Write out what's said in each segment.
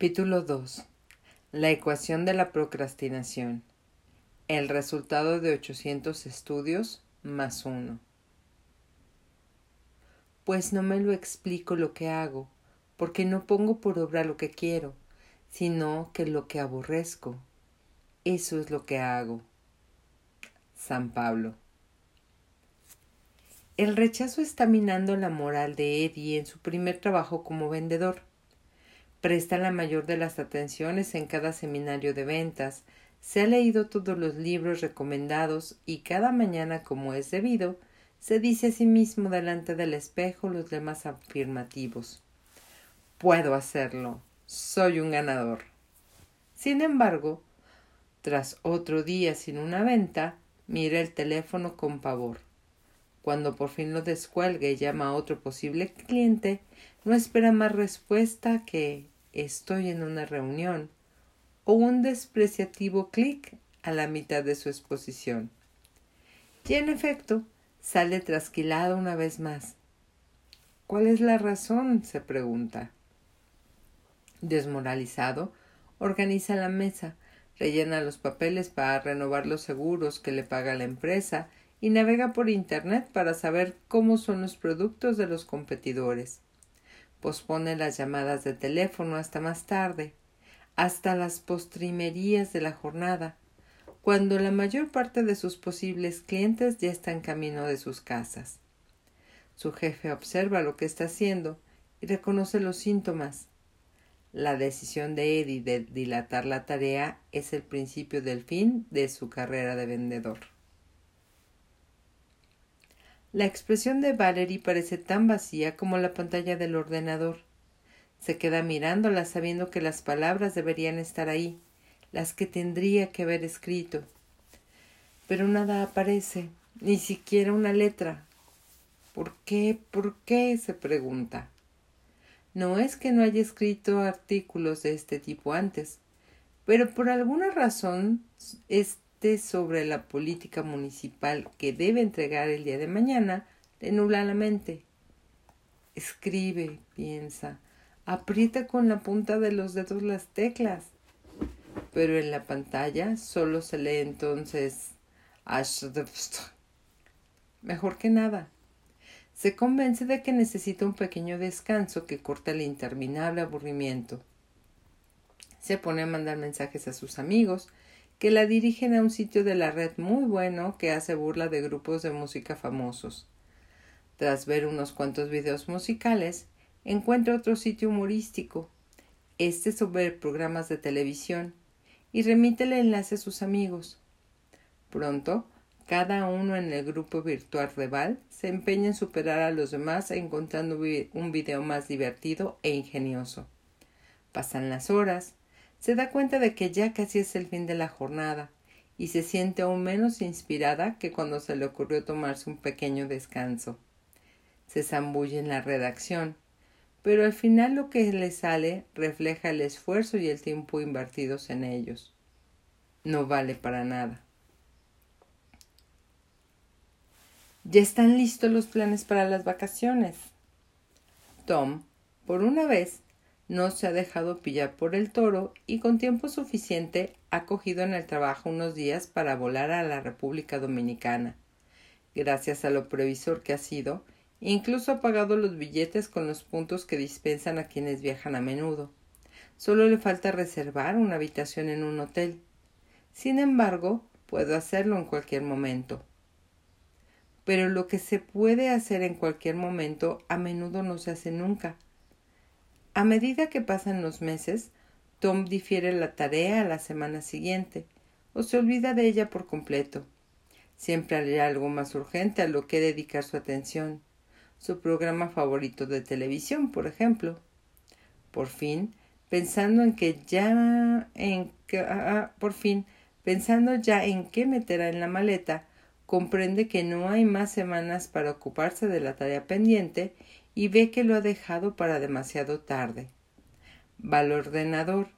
Capítulo 2. La ecuación de la procrastinación. El resultado de 800 estudios más uno. Pues no me lo explico lo que hago, porque no pongo por obra lo que quiero, sino que lo que aborrezco. Eso es lo que hago. San Pablo. El rechazo está minando la moral de Eddie en su primer trabajo como vendedor Presta la mayor de las atenciones en cada seminario de ventas, se ha leído todos los libros recomendados y cada mañana, como es debido, se dice a sí mismo delante del espejo los demás afirmativos. Puedo hacerlo. Soy un ganador. Sin embargo, tras otro día sin una venta, mira el teléfono con pavor. Cuando por fin lo descuelga y llama a otro posible cliente, no espera más respuesta que estoy en una reunión o un despreciativo clic a la mitad de su exposición. Y en efecto, sale trasquilado una vez más. ¿Cuál es la razón? se pregunta. Desmoralizado, organiza la mesa, rellena los papeles para renovar los seguros que le paga la empresa y navega por Internet para saber cómo son los productos de los competidores. Pospone las llamadas de teléfono hasta más tarde, hasta las postrimerías de la jornada, cuando la mayor parte de sus posibles clientes ya están camino de sus casas. Su jefe observa lo que está haciendo y reconoce los síntomas. La decisión de Eddie de dilatar la tarea es el principio del fin de su carrera de vendedor. La expresión de Valerie parece tan vacía como la pantalla del ordenador. Se queda mirándola sabiendo que las palabras deberían estar ahí, las que tendría que haber escrito. Pero nada aparece, ni siquiera una letra. ¿Por qué? ¿Por qué? se pregunta. No es que no haya escrito artículos de este tipo antes, pero por alguna razón es sobre la política municipal que debe entregar el día de mañana le nubla la mente. Escribe, piensa, aprieta con la punta de los dedos las teclas. Pero en la pantalla solo se lee entonces mejor que nada. Se convence de que necesita un pequeño descanso que corta el interminable aburrimiento. Se pone a mandar mensajes a sus amigos, que la dirigen a un sitio de la red muy bueno que hace burla de grupos de música famosos. Tras ver unos cuantos videos musicales, encuentra otro sitio humorístico, este sobre programas de televisión, y remite el enlace a sus amigos. Pronto, cada uno en el grupo virtual rival se empeña en superar a los demás encontrando un video más divertido e ingenioso. Pasan las horas, se da cuenta de que ya casi es el fin de la jornada y se siente aún menos inspirada que cuando se le ocurrió tomarse un pequeño descanso. Se zambulle en la redacción, pero al final lo que le sale refleja el esfuerzo y el tiempo invertidos en ellos. No vale para nada. Ya están listos los planes para las vacaciones. Tom, por una vez, no se ha dejado pillar por el toro y con tiempo suficiente ha cogido en el trabajo unos días para volar a la República Dominicana. Gracias a lo previsor que ha sido, incluso ha pagado los billetes con los puntos que dispensan a quienes viajan a menudo. Solo le falta reservar una habitación en un hotel. Sin embargo, puedo hacerlo en cualquier momento. Pero lo que se puede hacer en cualquier momento a menudo no se hace nunca a medida que pasan los meses, Tom difiere la tarea a la semana siguiente, o se olvida de ella por completo. Siempre hay algo más urgente a lo que dedicar su atención. Su programa favorito de televisión, por ejemplo. Por fin, pensando en que ya en que, ah, ah, por fin, pensando ya en qué meterá en la maleta, comprende que no hay más semanas para ocuparse de la tarea pendiente y ve que lo ha dejado para demasiado tarde. Va al ordenador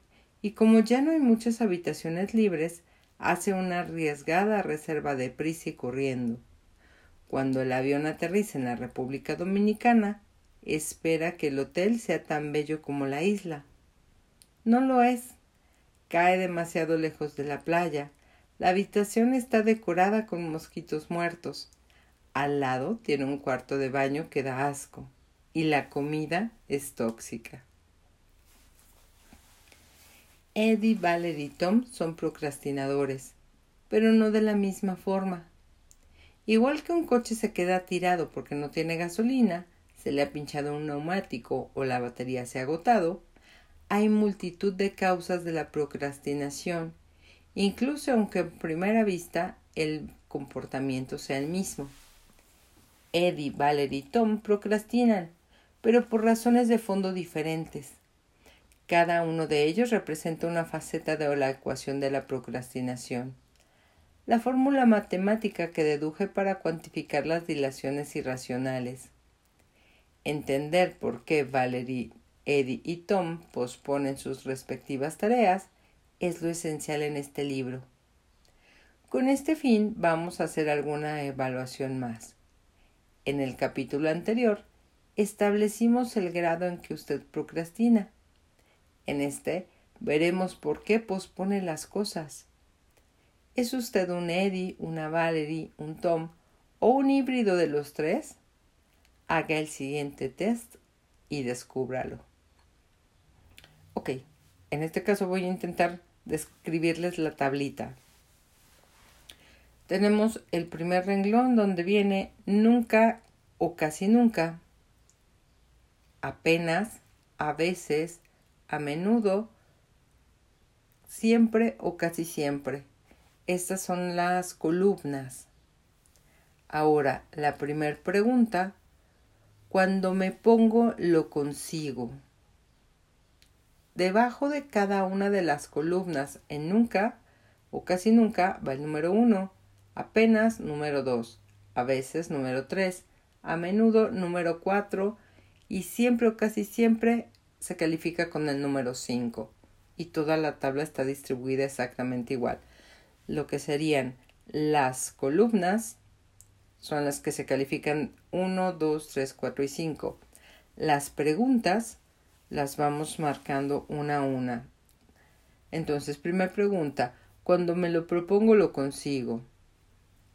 y como ya no hay muchas habitaciones libres, hace una arriesgada reserva de prisa y corriendo. Cuando el avión aterriza en la República Dominicana, espera que el hotel sea tan bello como la isla. No lo es. Cae demasiado lejos de la playa. La habitación está decorada con mosquitos muertos. Al lado tiene un cuarto de baño que da asco. Y la comida es tóxica. Eddie, Valerie y Tom son procrastinadores, pero no de la misma forma. Igual que un coche se queda tirado porque no tiene gasolina, se le ha pinchado un neumático o la batería se ha agotado, hay multitud de causas de la procrastinación, incluso aunque a primera vista el comportamiento sea el mismo. Eddie, Valerie y Tom procrastinan, pero por razones de fondo diferentes. Cada uno de ellos representa una faceta de la ecuación de la procrastinación. La fórmula matemática que deduje para cuantificar las dilaciones irracionales. Entender por qué Valerie, Eddie y Tom posponen sus respectivas tareas es lo esencial en este libro. Con este fin vamos a hacer alguna evaluación más. En el capítulo anterior establecimos el grado en que usted procrastina. En este veremos por qué pospone las cosas. ¿Es usted un Eddie, una Valerie, un Tom o un híbrido de los tres? Haga el siguiente test y descúbralo. Ok, en este caso voy a intentar describirles la tablita. Tenemos el primer renglón donde viene nunca o casi nunca, apenas, a veces, a menudo, siempre o casi siempre. Estas son las columnas. Ahora, la primera pregunta, cuando me pongo lo consigo. Debajo de cada una de las columnas en nunca o casi nunca va el número uno, apenas número dos, a veces número tres, a menudo número cuatro y siempre o casi siempre se califica con el número 5 y toda la tabla está distribuida exactamente igual. Lo que serían las columnas son las que se califican 1, 2, 3, 4 y 5. Las preguntas las vamos marcando una a una. Entonces, primera pregunta, cuando me lo propongo lo consigo.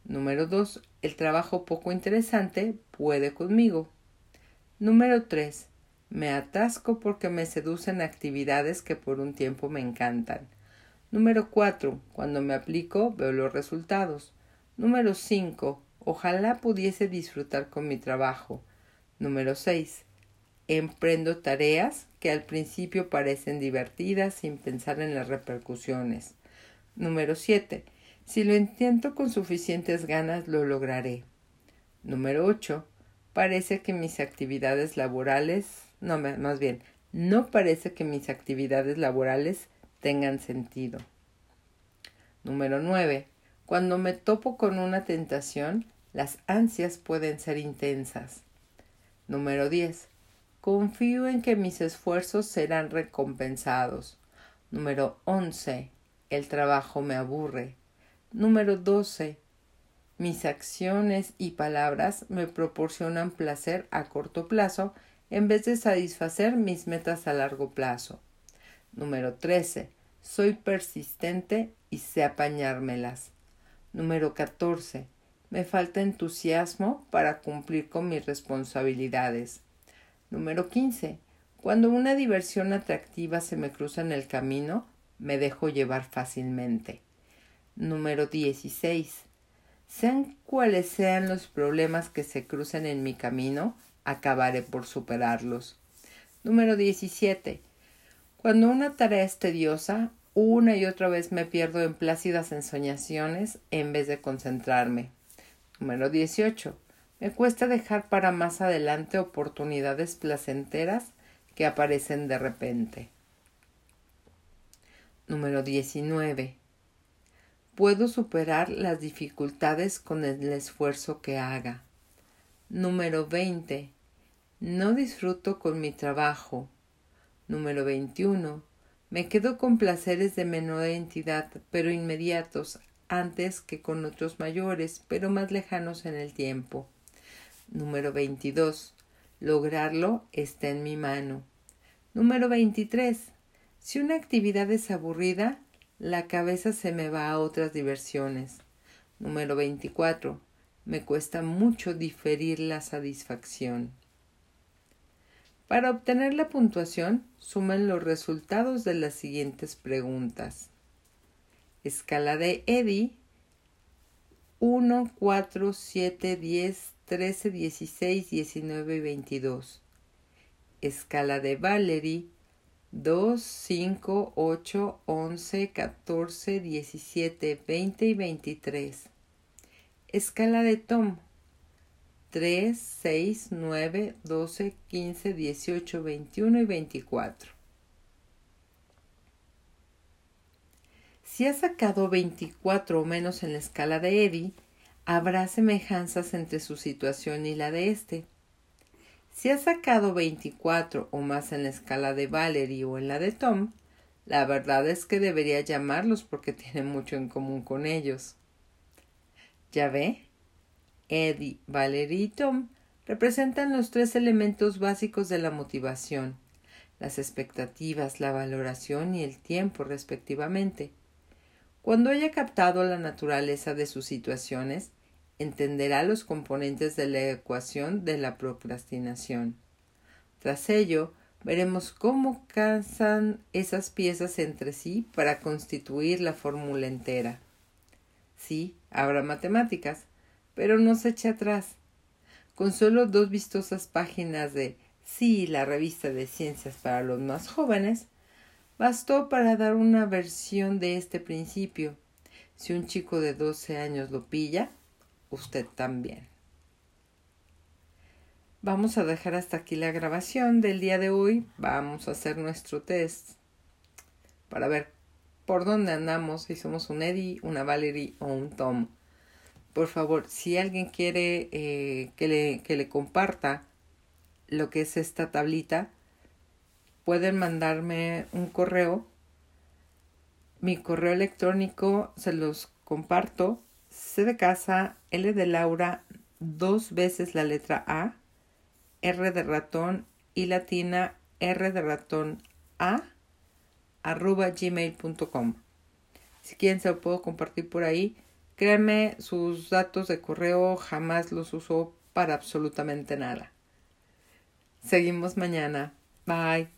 Número 2, el trabajo poco interesante puede conmigo. Número 3. Me atasco porque me seducen actividades que por un tiempo me encantan. Número 4. Cuando me aplico veo los resultados. Número 5. Ojalá pudiese disfrutar con mi trabajo. Número 6. Emprendo tareas que al principio parecen divertidas sin pensar en las repercusiones. Número 7. Si lo intento con suficientes ganas lo lograré. Número 8. Parece que mis actividades laborales no, más bien, no parece que mis actividades laborales tengan sentido. Número 9. Cuando me topo con una tentación, las ansias pueden ser intensas. Número 10. Confío en que mis esfuerzos serán recompensados. Número 11. El trabajo me aburre. Número 12. Mis acciones y palabras me proporcionan placer a corto plazo en vez de satisfacer mis metas a largo plazo. Número 13. Soy persistente y sé apañármelas. Número 14. Me falta entusiasmo para cumplir con mis responsabilidades. Número 15. Cuando una diversión atractiva se me cruza en el camino, me dejo llevar fácilmente. Número 16. Sean cuales sean los problemas que se crucen en mi camino, acabaré por superarlos. Número 17. Cuando una tarea es tediosa, una y otra vez me pierdo en plácidas ensoñaciones en vez de concentrarme. Número 18. Me cuesta dejar para más adelante oportunidades placenteras que aparecen de repente. Número 19. Puedo superar las dificultades con el esfuerzo que haga. Número 20. No disfruto con mi trabajo. Número 21. Me quedo con placeres de menor entidad, pero inmediatos, antes que con otros mayores, pero más lejanos en el tiempo. Número 22. Lograrlo está en mi mano. Número 23. Si una actividad es aburrida, la cabeza se me va a otras diversiones. Número 24. Me cuesta mucho diferir la satisfacción. Para obtener la puntuación, sumen los resultados de las siguientes preguntas. Escala de Eddie 1, 4, 7, 10, 13, 16, 19 y 22. Escala de Valerie 2, 5, 8, 11, 14, 17, 20 y 23. Escala de Tom 3, 6, 9, 12, 15, 18, 21 y 24. Si ha sacado 24 o menos en la escala de Eddie, habrá semejanzas entre su situación y la de éste. Si ha sacado 24 o más en la escala de Valerie o en la de Tom, la verdad es que debería llamarlos porque tiene mucho en común con ellos. ¿Ya ve? Eddie, Valerie y Tom representan los tres elementos básicos de la motivación, las expectativas, la valoración y el tiempo respectivamente. Cuando haya captado la naturaleza de sus situaciones, entenderá los componentes de la ecuación de la procrastinación. Tras ello, veremos cómo casan esas piezas entre sí para constituir la fórmula entera. Sí, habrá matemáticas, pero no se eche atrás. Con solo dos vistosas páginas de Sí, la revista de ciencias para los más jóvenes, bastó para dar una versión de este principio. Si un chico de 12 años lo pilla, usted también. Vamos a dejar hasta aquí la grabación del día de hoy. Vamos a hacer nuestro test para ver por dónde andamos, si somos un Eddie, una Valerie o un Tom. Por favor, si alguien quiere eh, que, le, que le comparta lo que es esta tablita, pueden mandarme un correo. Mi correo electrónico se los comparto. C de casa, L de Laura, dos veces la letra A, R de ratón y latina R de ratón A, arroba gmail.com. Si quieren se lo puedo compartir por ahí. Créanme, sus datos de correo jamás los uso para absolutamente nada. Seguimos mañana. Bye.